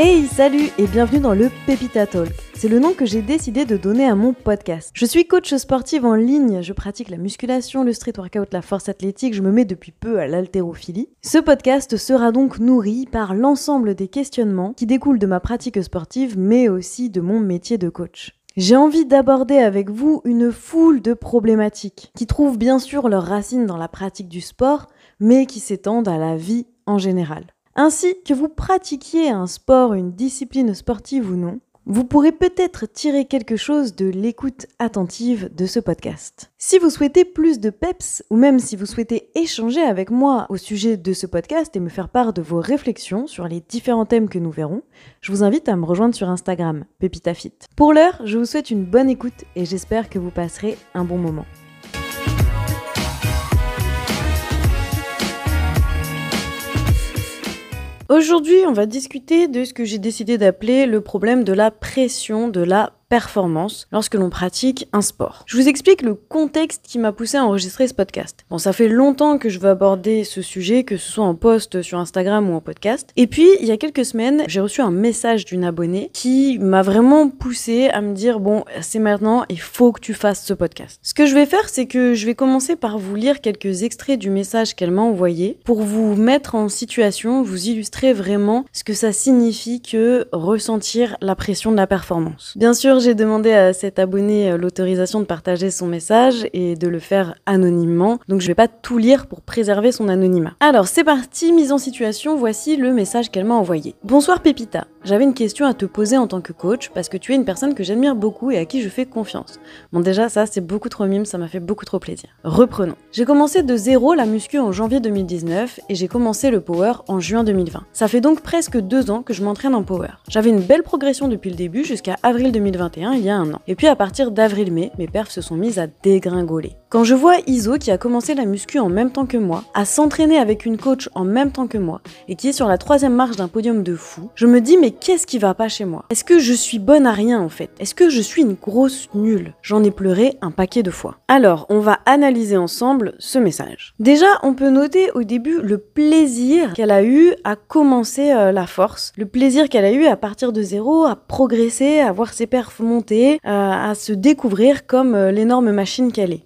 Hey, salut et bienvenue dans le Pépita Talk. C'est le nom que j'ai décidé de donner à mon podcast. Je suis coach sportive en ligne, je pratique la musculation, le street workout, la force athlétique, je me mets depuis peu à l'haltérophilie. Ce podcast sera donc nourri par l'ensemble des questionnements qui découlent de ma pratique sportive mais aussi de mon métier de coach. J'ai envie d'aborder avec vous une foule de problématiques qui trouvent bien sûr leurs racines dans la pratique du sport, mais qui s'étendent à la vie en général. Ainsi que vous pratiquiez un sport, une discipline sportive ou non, vous pourrez peut-être tirer quelque chose de l'écoute attentive de ce podcast. Si vous souhaitez plus de peps, ou même si vous souhaitez échanger avec moi au sujet de ce podcast et me faire part de vos réflexions sur les différents thèmes que nous verrons, je vous invite à me rejoindre sur Instagram, PepitaFit. Pour l'heure, je vous souhaite une bonne écoute et j'espère que vous passerez un bon moment. Aujourd'hui, on va discuter de ce que j'ai décidé d'appeler le problème de la pression de la performance lorsque l'on pratique un sport. Je vous explique le contexte qui m'a poussé à enregistrer ce podcast. Bon, ça fait longtemps que je veux aborder ce sujet, que ce soit en post sur Instagram ou en podcast. Et puis, il y a quelques semaines, j'ai reçu un message d'une abonnée qui m'a vraiment poussé à me dire, bon, c'est maintenant, il faut que tu fasses ce podcast. Ce que je vais faire, c'est que je vais commencer par vous lire quelques extraits du message qu'elle m'a envoyé pour vous mettre en situation, vous illustrer vraiment ce que ça signifie que ressentir la pression de la performance. Bien sûr, j'ai demandé à cet abonné euh, l'autorisation de partager son message et de le faire anonymement, donc je vais pas tout lire pour préserver son anonymat. Alors c'est parti, mise en situation, voici le message qu'elle m'a envoyé. Bonsoir Pépita, j'avais une question à te poser en tant que coach parce que tu es une personne que j'admire beaucoup et à qui je fais confiance. Bon déjà ça c'est beaucoup trop mime, ça m'a fait beaucoup trop plaisir. Reprenons. J'ai commencé de zéro la muscu en janvier 2019 et j'ai commencé le power en juin 2020. Ça fait donc presque deux ans que je m'entraîne en power. J'avais une belle progression depuis le début jusqu'à avril 2020 il y a un an. Et puis à partir d'avril-mai, mes perfs se sont mises à dégringoler. Quand je vois Iso qui a commencé la muscu en même temps que moi, à s'entraîner avec une coach en même temps que moi, et qui est sur la troisième marche d'un podium de fou, je me dis mais qu'est-ce qui va pas chez moi? Est-ce que je suis bonne à rien en fait? Est-ce que je suis une grosse nulle? J'en ai pleuré un paquet de fois. Alors, on va analyser ensemble ce message. Déjà, on peut noter au début le plaisir qu'elle a eu à commencer euh, la force, le plaisir qu'elle a eu à partir de zéro, à progresser, à voir ses perfs monter, euh, à se découvrir comme euh, l'énorme machine qu'elle est.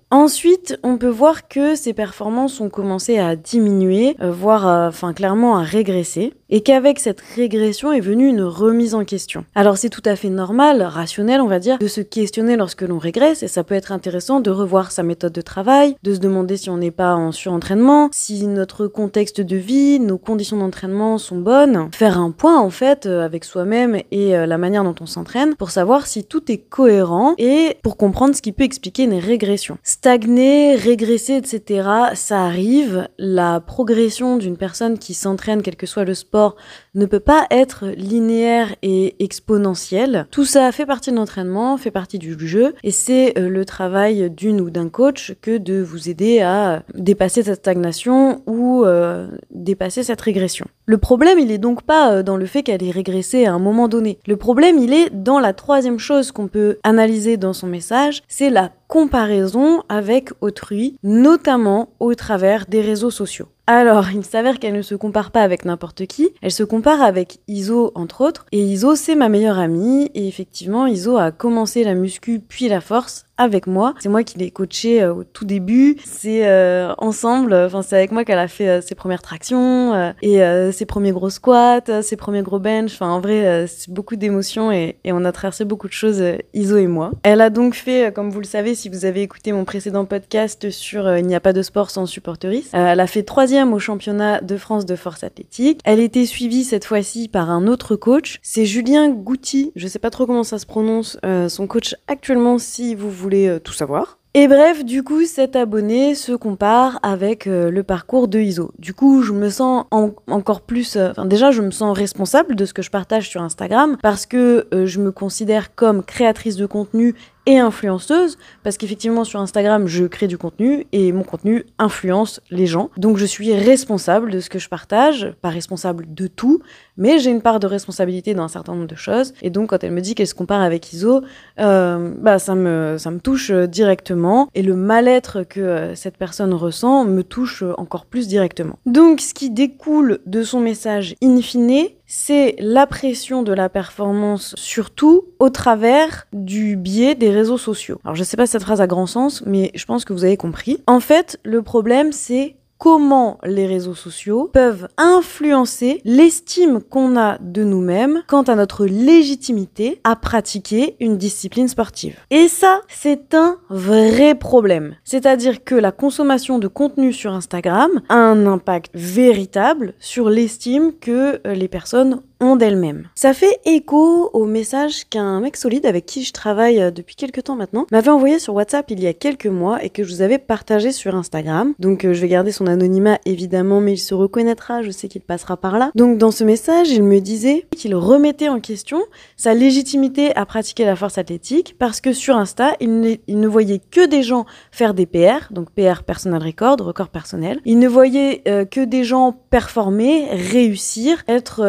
on peut voir que ses performances ont commencé à diminuer, euh, voire enfin clairement à régresser, et qu'avec cette régression est venue une remise en question. Alors c'est tout à fait normal, rationnel on va dire, de se questionner lorsque l'on régresse, et ça peut être intéressant de revoir sa méthode de travail, de se demander si on n'est pas en surentraînement, si notre contexte de vie, nos conditions d'entraînement sont bonnes, faire un point en fait avec soi-même et la manière dont on s'entraîne pour savoir si tout est cohérent et pour comprendre ce qui peut expliquer une régression. Stagner, régresser, etc., ça arrive. La progression d'une personne qui s'entraîne, quel que soit le sport, ne peut pas être linéaire et exponentielle. Tout ça fait partie de l'entraînement, fait partie du jeu, et c'est euh, le travail d'une ou d'un coach que de vous aider à dépasser cette stagnation ou euh, dépasser cette régression. Le problème, il est donc pas euh, dans le fait qu'elle ait régressé à un moment donné. Le problème, il est dans la troisième chose qu'on peut analyser dans son message, c'est la comparaison avec autrui, notamment au travers des réseaux sociaux. Alors, il s'avère qu'elle ne se compare pas avec n'importe qui, elle se compare avec Iso entre autres, et Iso c'est ma meilleure amie, et effectivement Iso a commencé la muscu puis la force avec moi. C'est moi qui l'ai coachée euh, au tout début. C'est euh, ensemble, enfin c'est avec moi qu'elle a fait euh, ses premières tractions et ses premiers gros squats, ses premiers gros bench. Enfin en vrai, c'est beaucoup d'émotions et, et, on a traversé beaucoup de choses, Iso et moi. Elle a donc fait, comme vous le savez, si vous avez écouté mon précédent podcast sur Il n'y a pas de sport sans supporteris, elle a fait troisième au championnat de France de force athlétique. Elle était suivie cette fois-ci par un autre coach. C'est Julien Gouty. Je sais pas trop comment ça se prononce. son coach actuellement, si vous voulez euh, tout savoir. Et bref, du coup, cet abonné se compare avec euh, le parcours de ISO. Du coup, je me sens encore plus... Euh, enfin, déjà, je me sens responsable de ce que je partage sur Instagram parce que je me considère comme créatrice de contenu et influenceuse, parce qu'effectivement sur Instagram, je crée du contenu et mon contenu influence les gens. Donc je suis responsable de ce que je partage, pas responsable de tout, mais j'ai une part de responsabilité dans un certain nombre de choses. Et donc quand elle me dit qu'elle se compare avec Iso, euh, bah ça me, ça me touche directement. Et le mal-être que euh, cette personne ressent me touche encore plus directement. Donc ce qui découle de son message in fine, c'est la pression de la performance, surtout au travers du biais des réseaux sociaux. Alors je sais pas si cette phrase a grand sens, mais je pense que vous avez compris. En fait, le problème c'est comment les réseaux sociaux peuvent influencer l'estime qu'on a de nous-mêmes quant à notre légitimité à pratiquer une discipline sportive. Et ça, c'est un vrai problème. C'est-à-dire que la consommation de contenu sur Instagram a un impact véritable sur l'estime que les personnes d'elle-même. Ça fait écho au message qu'un mec solide avec qui je travaille euh, depuis quelques temps maintenant m'avait envoyé sur WhatsApp il y a quelques mois et que je vous avais partagé sur Instagram. Donc euh, je vais garder son anonymat évidemment, mais il se reconnaîtra, je sais qu'il passera par là. Donc dans ce message, il me disait qu'il remettait en question sa légitimité à pratiquer la force athlétique parce que sur Insta, il, il ne voyait que des gens faire des PR, donc PR personal record, record personnel. Il ne voyait euh, que des gens performer, réussir, être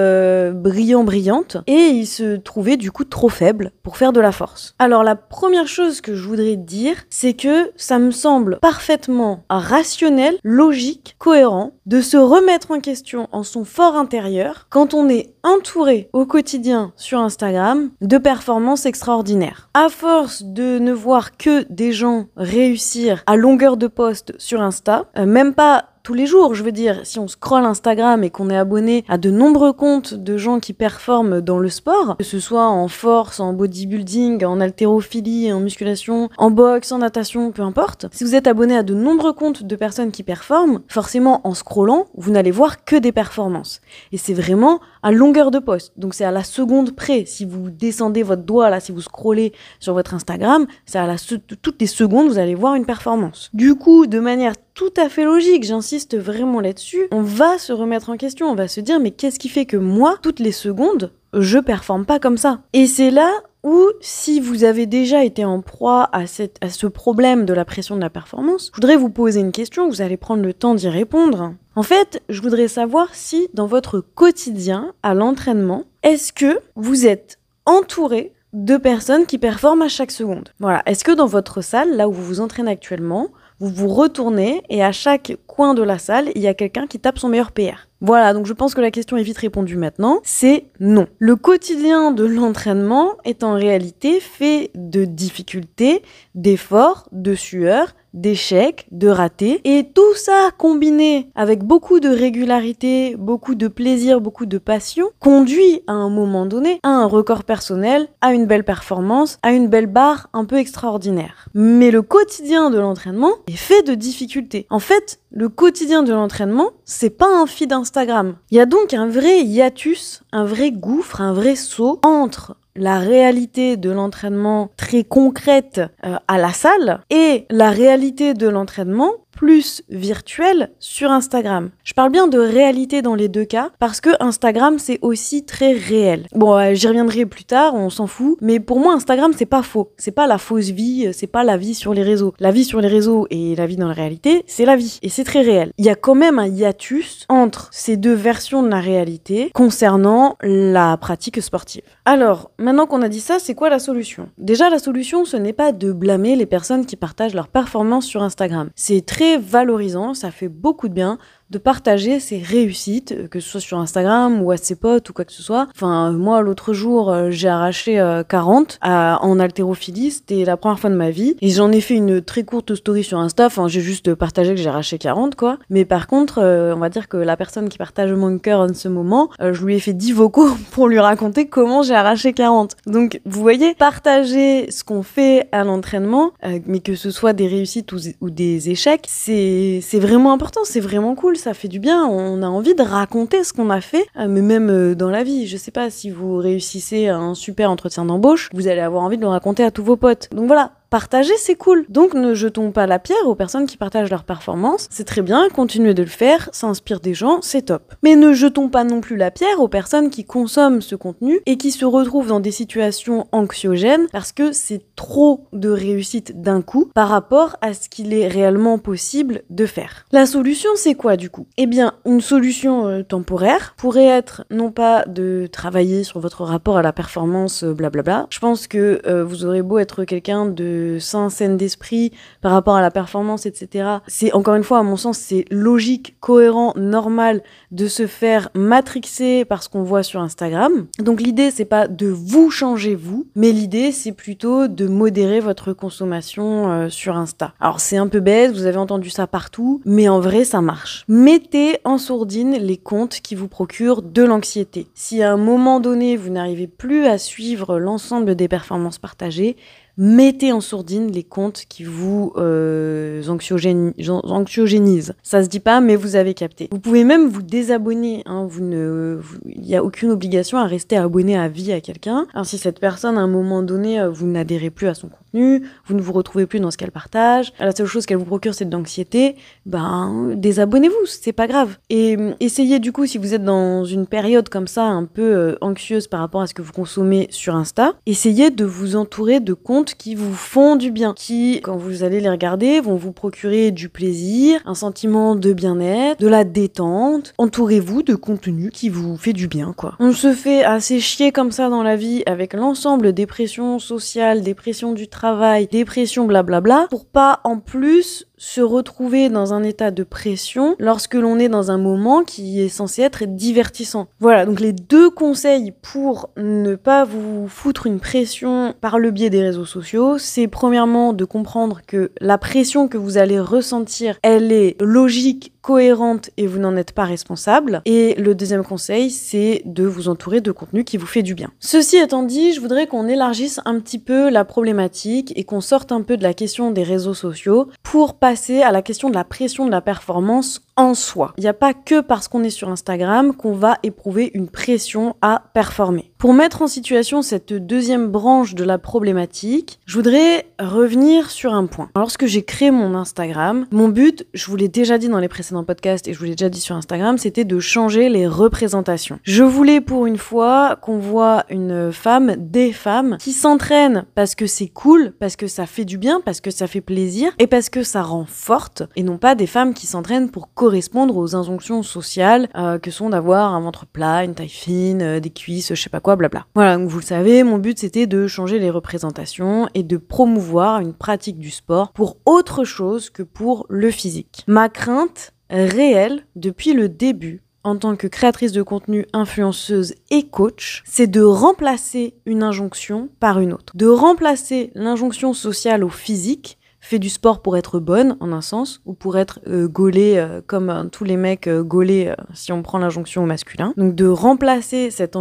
brillant, brillante, et il se trouvait du coup trop faible pour faire de la force. Alors la première chose que je voudrais dire, c'est que ça me semble parfaitement rationnel, logique, cohérent de se remettre en question en son fort intérieur quand on est entouré au quotidien sur Instagram de performances extraordinaires. À force de ne voir que des gens réussir à longueur de poste sur Insta, euh, même pas tous les jours. Je veux dire, si on scrolle Instagram et qu'on est abonné à de nombreux comptes de gens qui performent dans le sport, que ce soit en force, en bodybuilding, en haltérophilie, en musculation, en boxe, en natation, peu importe. Si vous êtes abonné à de nombreux comptes de personnes qui performent, forcément en scrollant, vous n'allez voir que des performances. Et c'est vraiment à longueur de poste. Donc c'est à la seconde près. Si vous descendez votre doigt là, si vous scrollez sur votre Instagram, c'est à la toutes les secondes vous allez voir une performance. Du coup, de manière tout à fait logique, j'insiste vraiment là-dessus, on va se remettre en question, on va se dire mais qu'est-ce qui fait que moi, toutes les secondes, je performe pas comme ça? Et c'est là où, si vous avez déjà été en proie à, à ce problème de la pression de la performance, je voudrais vous poser une question, vous allez prendre le temps d'y répondre. En fait, je voudrais savoir si dans votre quotidien, à l'entraînement, est-ce que vous êtes entouré de personnes qui performent à chaque seconde? Voilà, est-ce que dans votre salle, là où vous vous entraînez actuellement, vous vous retournez et à chaque coin de la salle, il y a quelqu'un qui tape son meilleur PR. Voilà, donc je pense que la question est vite répondue maintenant. C'est non. Le quotidien de l'entraînement est en réalité fait de difficultés, d'efforts, de sueur, d'échecs, de ratés. Et tout ça combiné avec beaucoup de régularité, beaucoup de plaisir, beaucoup de passion, conduit à un moment donné à un record personnel, à une belle performance, à une belle barre un peu extraordinaire. Mais le quotidien de l'entraînement est fait de difficultés. En fait, le quotidien de l'entraînement, c'est pas un feed Instagram. Il y a donc un vrai hiatus, un vrai gouffre, un vrai saut entre la réalité de l'entraînement très concrète euh, à la salle et la réalité de l'entraînement plus virtuel sur Instagram. Je parle bien de réalité dans les deux cas parce que Instagram c'est aussi très réel. Bon, euh, j'y reviendrai plus tard, on s'en fout, mais pour moi Instagram c'est pas faux, c'est pas la fausse vie, c'est pas la vie sur les réseaux. La vie sur les réseaux et la vie dans la réalité, c'est la vie et c'est très réel. Il y a quand même un hiatus entre ces deux versions de la réalité concernant la pratique sportive. Alors, maintenant qu'on a dit ça, c'est quoi la solution? Déjà la solution ce n'est pas de blâmer les personnes qui partagent leurs performances sur Instagram. C'est très valorisant, ça fait beaucoup de bien de partager ses réussites, euh, que ce soit sur Instagram ou à ses potes ou quoi que ce soit. Enfin, moi, l'autre jour, euh, j'ai arraché 40 euh, en haltérophilie, c'était la première fois de ma vie. Et j'en ai fait une très courte story sur Insta, enfin, j'ai juste partagé que j'ai arraché 40, quoi. Mais par contre, on va dire que la personne qui partage mon cœur en ce moment, je lui ai fait 10 vocaux pour lui raconter comment j'ai arraché 40. Donc, vous voyez, partager ce qu'on fait à l'entraînement, mais que ce soit des réussites ou, ou des échecs, c'est vraiment important, c'est vraiment cool ça fait du bien. On a envie de raconter ce qu'on a fait, euh, mais même euh, dans la vie. Je sais pas si vous réussissez un super entretien d'embauche, vous allez avoir envie de le raconter à tous vos potes. Donc voilà, partager, c'est cool. Donc ne jetons pas la pierre aux personnes qui partagent leurs performances. C'est très bien, continuez de le faire, ça inspire des gens, c'est top. Mais ne jetons pas non plus la pierre aux personnes qui consomment ce contenu et qui se retrouvent dans des situations anxiogènes parce que c'est trop de réussite d'un coup par rapport à ce qu'il est réellement possible de faire. La solution, c'est quoi du coup? Eh bien, une solution euh, temporaire pourrait être non pas de travailler sur votre rapport à la performance, euh, blablabla. Je pense que euh, vous aurez beau être quelqu'un de de sain, d'esprit par rapport à la performance, etc. C'est encore une fois, à mon sens, c'est logique, cohérent, normal de se faire matrixer par ce qu'on voit sur Instagram. Donc l'idée, c'est pas de vous changer vous, mais l'idée, c'est plutôt de modérer votre consommation euh, sur Insta. Alors c'est un peu bête, vous avez entendu ça partout, mais en vrai, ça marche. Mettez en sourdine les comptes qui vous procurent de l'anxiété. Si à un moment donné, vous n'arrivez plus à suivre l'ensemble des performances partagées, mettez en sourdine les comptes qui vous euh, anxiogénisent. Ça se dit pas, mais vous avez capté. Vous pouvez même vous désabonner. Hein, vous ne, il n'y a aucune obligation à rester abonné à vie à quelqu'un. Si cette personne, à un moment donné, euh, vous n'adhérez plus à son vous ne vous retrouvez plus dans ce qu'elle partage, la seule chose qu'elle vous procure, c'est de l'anxiété, ben désabonnez-vous, c'est pas grave. Et euh, essayez du coup, si vous êtes dans une période comme ça, un peu euh, anxieuse par rapport à ce que vous consommez sur Insta, essayez de vous entourer de comptes qui vous font du bien, qui, quand vous allez les regarder, vont vous procurer du plaisir, un sentiment de bien-être, de la détente. Entourez-vous de contenu qui vous fait du bien, quoi. On se fait assez chier comme ça dans la vie avec l'ensemble des pressions sociales, des pressions du travail, des pressions blablabla, pour pas en plus se retrouver dans un état de pression lorsque l'on est dans un moment qui est censé être divertissant. Voilà, donc les deux conseils pour ne pas vous foutre une pression par le biais des réseaux sociaux, c'est premièrement de comprendre que la pression que vous allez ressentir, elle est logique cohérente et vous n'en êtes pas responsable. Et le deuxième conseil, c'est de vous entourer de contenu qui vous fait du bien. Ceci étant dit, je voudrais qu'on élargisse un petit peu la problématique et qu'on sorte un peu de la question des réseaux sociaux pour passer à la question de la pression de la performance en soi. Il n'y a pas que parce qu'on est sur Instagram qu'on va éprouver une pression à performer. Pour mettre en situation cette deuxième branche de la problématique, je voudrais revenir sur un point. Lorsque j'ai créé mon Instagram, mon but, je vous l'ai déjà dit dans les précédents podcasts et je vous l'ai déjà dit sur Instagram, c'était de changer les représentations. Je voulais pour une fois qu'on voit une femme, des femmes, qui s'entraînent parce que c'est cool, parce que ça fait du bien, parce que ça fait plaisir et parce que ça rend forte, et non pas des femmes qui s'entraînent pour correspondre aux injonctions sociales euh, que sont d'avoir un ventre plat, une taille fine, euh, des cuisses, je sais pas quoi, blabla. Voilà, donc vous le savez, mon but c'était de changer les représentations et de promouvoir une pratique du sport pour autre chose que pour le physique. Ma crainte réelle depuis le début en tant que créatrice de contenu, influenceuse et coach, c'est de remplacer une injonction par une autre. De remplacer l'injonction sociale au physique fait du sport pour être bonne, en un sens, ou pour être euh, gaulée euh, comme euh, tous les mecs gaulés si on prend l'injonction au masculin. Donc de remplacer cette,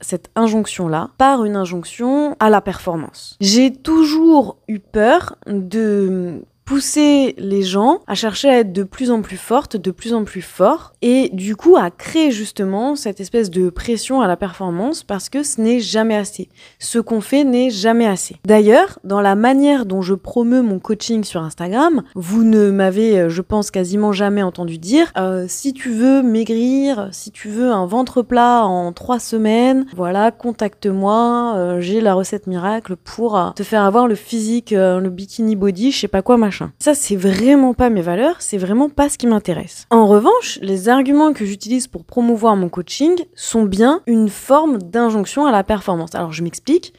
cette injonction-là par une injonction à la performance. J'ai toujours eu peur de pousser les gens à chercher à être de plus en plus fortes, de plus en plus forts, et du coup à créer justement cette espèce de pression à la performance parce que ce n'est jamais assez. Ce qu'on fait n'est jamais assez. D'ailleurs, dans la manière dont je promeus mon coaching sur Instagram, vous ne m'avez, euh, je pense, quasiment jamais entendu dire euh, si tu veux maigrir, si tu veux un ventre plat en trois semaines, voilà, contacte-moi, euh, j'ai la recette miracle pour te faire avoir le physique, le bikini body, je sais pas quoi, machin. Ça, c'est vraiment pas mes valeurs, c'est vraiment pas ce qui m'intéresse. En revanche, les arguments que j'utilise pour promouvoir mon coaching sont bien une forme d'injonction à la performance. Alors, je m'explique.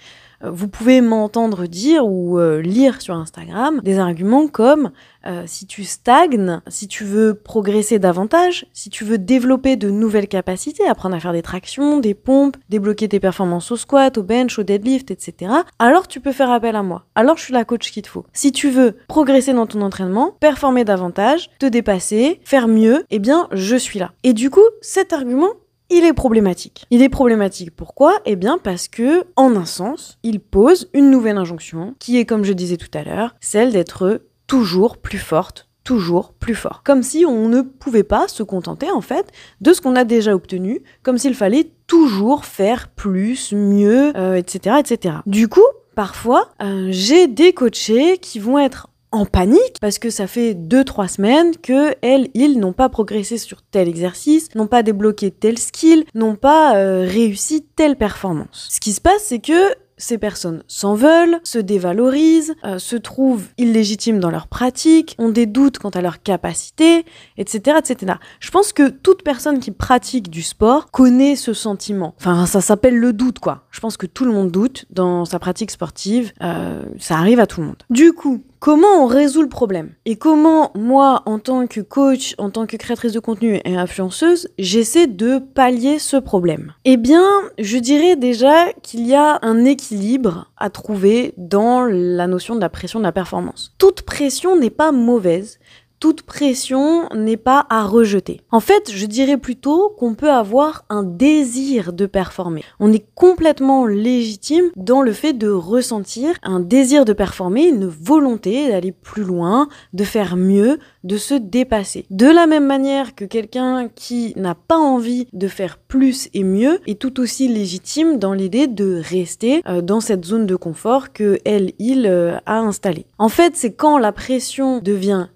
Vous pouvez m'entendre dire ou euh, lire sur Instagram des arguments comme euh, si tu stagnes, si tu veux progresser davantage, si tu veux développer de nouvelles capacités, apprendre à faire des tractions, des pompes, débloquer tes performances au squat, au bench, au deadlift, etc., alors tu peux faire appel à moi. Alors je suis la coach qu'il te faut. Si tu veux progresser dans ton entraînement, performer davantage, te dépasser, faire mieux, eh bien je suis là. Et du coup, cet argument, il est problématique. Il est problématique pourquoi? Eh bien parce que, en un sens, il pose une nouvelle injonction qui est, comme je disais tout à l'heure, celle d'être toujours plus forte, toujours plus fort. Comme si on ne pouvait pas se contenter en fait de ce qu'on a déjà obtenu, comme s'il fallait toujours faire plus, mieux, etc., euh, etc. Du coup, parfois, euh, j'ai des coachés qui vont être en panique parce que ça fait 2-3 semaines que elles, ils n'ont pas progressé sur tel exercice, n'ont pas débloqué tel skill, n'ont pas euh, réussi telle performance. Ce qui se passe, c'est que ces personnes s'en veulent, se dévalorisent, euh, se trouvent illégitimes dans leur pratique, ont des doutes quant à leur capacité, etc., etc. Je pense que toute personne qui pratique du sport connaît ce sentiment. Enfin, ça s'appelle le doute, quoi. Je pense que tout le monde doute dans sa pratique sportive. Euh, ça arrive à tout le monde. Du coup, comment on résout le problème Et comment moi, en tant que coach, en tant que créatrice de contenu et influenceuse, j'essaie de pallier ce problème Eh bien, je dirais déjà qu'il y a un équilibre à trouver dans la notion de la pression de la performance. Toute pression n'est pas mauvaise, toute pression n'est pas à rejeter. En fait, je dirais plutôt qu'on peut avoir un désir de performer. On est complètement légitime dans le fait de ressentir un désir de performer, une volonté d'aller plus loin, de faire mieux, de se dépasser. De la même manière que quelqu'un qui n'a pas envie de faire plus et mieux est tout aussi légitime dans l'idée de rester euh, dans cette zone de confort que elle, il euh, a installée. En fait, c'est quand la pression devient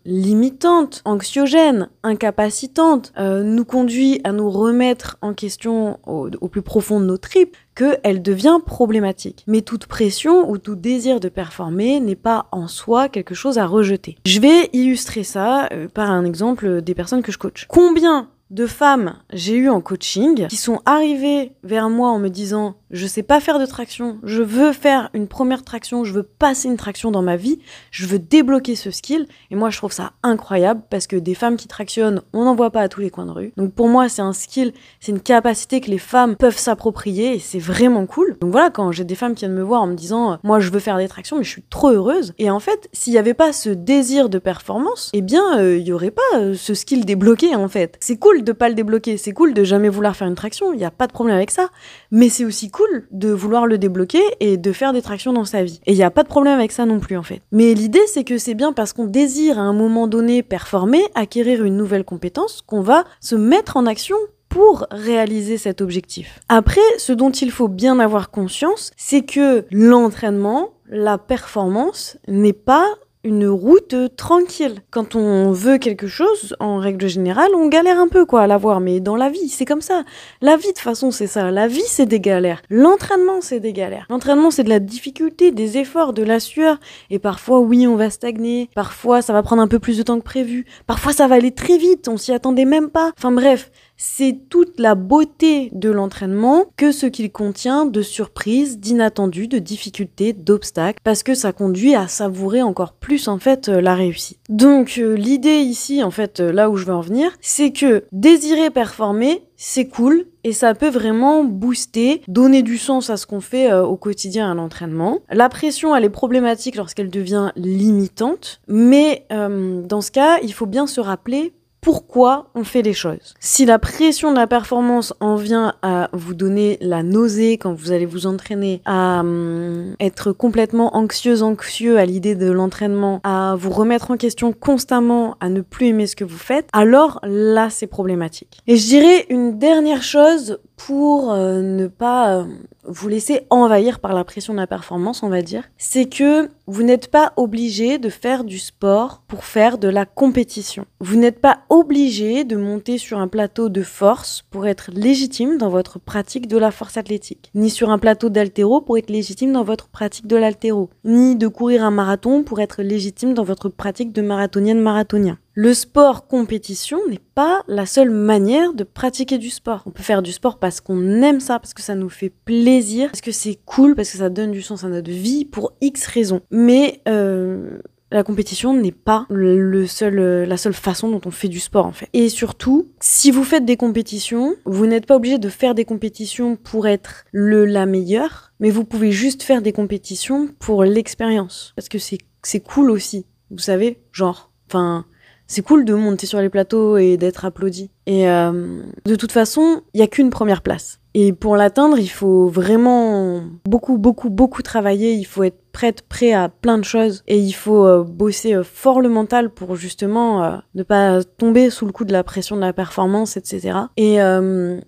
anxiogène, incapacitante, euh, nous conduit à nous remettre en question au, au plus profond de nos tripes, qu'elle devient problématique. Mais toute pression ou tout désir de performer n'est pas en soi quelque chose à rejeter. Je vais illustrer ça euh, par un exemple des personnes que je coach. Combien de femmes j'ai eu en coaching qui sont arrivées vers moi en me disant je sais pas faire de traction, je veux faire une première traction, je veux passer une traction dans ma vie, je veux débloquer ce skill. Et moi, je trouve ça incroyable parce que des femmes qui tractionnent, on n'en voit pas à tous les coins de rue. Donc pour moi, c'est un skill, c'est une capacité que les femmes peuvent s'approprier et c'est vraiment cool. Donc voilà, quand j'ai des femmes qui viennent me voir en me disant moi, je veux faire des tractions, mais je suis trop heureuse. Et en fait, s'il n'y avait pas ce désir de performance, eh bien, euh, il y aurait pas euh, ce skill débloqué en fait. C'est cool de pas le débloquer, c'est cool de jamais vouloir faire une traction, il n'y a pas de problème avec ça. Mais c'est aussi cool de vouloir le débloquer et de faire des tractions dans sa vie. Et il n'y a pas de problème avec ça non plus en fait. Mais l'idée c'est que c'est bien parce qu'on désire à un moment donné performer, acquérir une nouvelle compétence, qu'on va se mettre en action pour réaliser cet objectif. Après, ce dont il faut bien avoir conscience, c'est que l'entraînement, la performance n'est pas une route tranquille. Quand on veut quelque chose, en règle générale, on galère un peu quoi à l'avoir, mais dans la vie, c'est comme ça. La vie de façon, c'est ça. La vie, c'est des galères. L'entraînement, c'est des galères. L'entraînement, c'est de la difficulté, des efforts, de la sueur. Et parfois, oui, on va stagner. Parfois, ça va prendre un peu plus de temps que prévu. Parfois, ça va aller très vite. On s'y attendait même pas. Enfin bref, c'est toute la beauté de l'entraînement que ce qu'il contient de surprises, d'inattendus, de difficultés, d'obstacles, parce que ça conduit à savourer encore plus en fait euh, la réussite. Donc euh, l'idée ici, en fait, euh, là où je veux en venir, c'est que désirer performer, c'est cool et ça peut vraiment booster, donner du sens à ce qu'on fait au quotidien à l'entraînement. La pression, elle est problématique lorsqu'elle devient limitante, mais dans ce cas, il faut bien se rappeler pourquoi on fait les choses. Si la pression de la performance en vient à vous donner la nausée quand vous allez vous entraîner, à hum, être complètement anxieuse, anxieux à l'idée de l'entraînement, à vous remettre en question constamment, à ne plus aimer ce que vous faites, alors là c'est problématique. Et je dirais une dernière chose pour euh, ne pas euh, vous laisser envahir par la pression de la performance, on va dire, c'est que vous n'êtes pas obligé de faire du sport pour faire de la compétition. Vous n'êtes pas obligé de monter sur un plateau de force pour être légitime dans votre pratique de la force athlétique, ni sur un plateau d'altéro pour être légitime dans votre pratique de l'altéro, ni de courir un marathon pour être légitime dans votre pratique de marathonienne marathonien. Le sport compétition n'est pas la seule manière de pratiquer du sport. On peut faire du sport parce qu'on aime ça, parce que ça nous fait plaisir, parce que c'est cool, parce que ça donne du sens à notre vie pour X raisons. Mais euh, la compétition n'est pas le seul, la seule façon dont on fait du sport en fait. Et surtout, si vous faites des compétitions, vous n'êtes pas obligé de faire des compétitions pour être le la meilleure, mais vous pouvez juste faire des compétitions pour l'expérience. Parce que c'est cool aussi. Vous savez, genre, enfin, c'est cool de monter sur les plateaux et d'être applaudi. Et euh, de toute façon, il n'y a qu'une première place. Et pour l'atteindre, il faut vraiment beaucoup, beaucoup, beaucoup travailler. Il faut être prête, prêt à plein de choses. Et il faut euh, bosser euh, fort le mental pour justement ne pas tomber sous le coup de la pression de la performance, etc. Et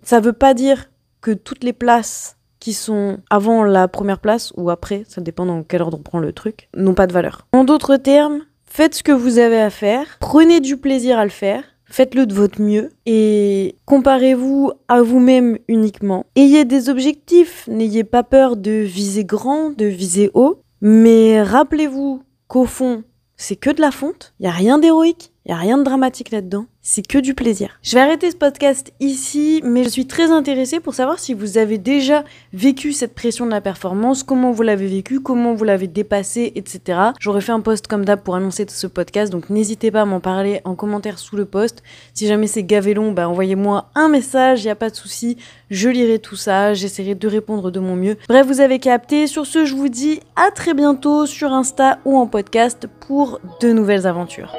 ça veut pas dire que toutes les places qui sont avant la première place ou après, ça dépend dans quel ordre on prend le truc, n'ont pas de valeur. En d'autres termes, Faites ce que vous avez à faire, prenez du plaisir à le faire, faites-le de votre mieux et comparez-vous à vous-même uniquement. Ayez des objectifs, n'ayez pas peur de viser grand, de viser haut, mais rappelez-vous qu'au fond, c'est que de la fonte, il n'y a rien d'héroïque, il a rien de dramatique là-dedans c'est que du plaisir. Je vais arrêter ce podcast ici, mais je suis très intéressée pour savoir si vous avez déjà vécu cette pression de la performance, comment vous l'avez vécu, comment vous l'avez dépassé, etc. J'aurais fait un post comme d'hab pour annoncer ce podcast, donc n'hésitez pas à m'en parler en commentaire sous le post. Si jamais c'est gavé long, bah envoyez-moi un message, il n'y a pas de souci, je lirai tout ça, j'essaierai de répondre de mon mieux. Bref, vous avez capté. Sur ce, je vous dis à très bientôt sur Insta ou en podcast pour de nouvelles aventures.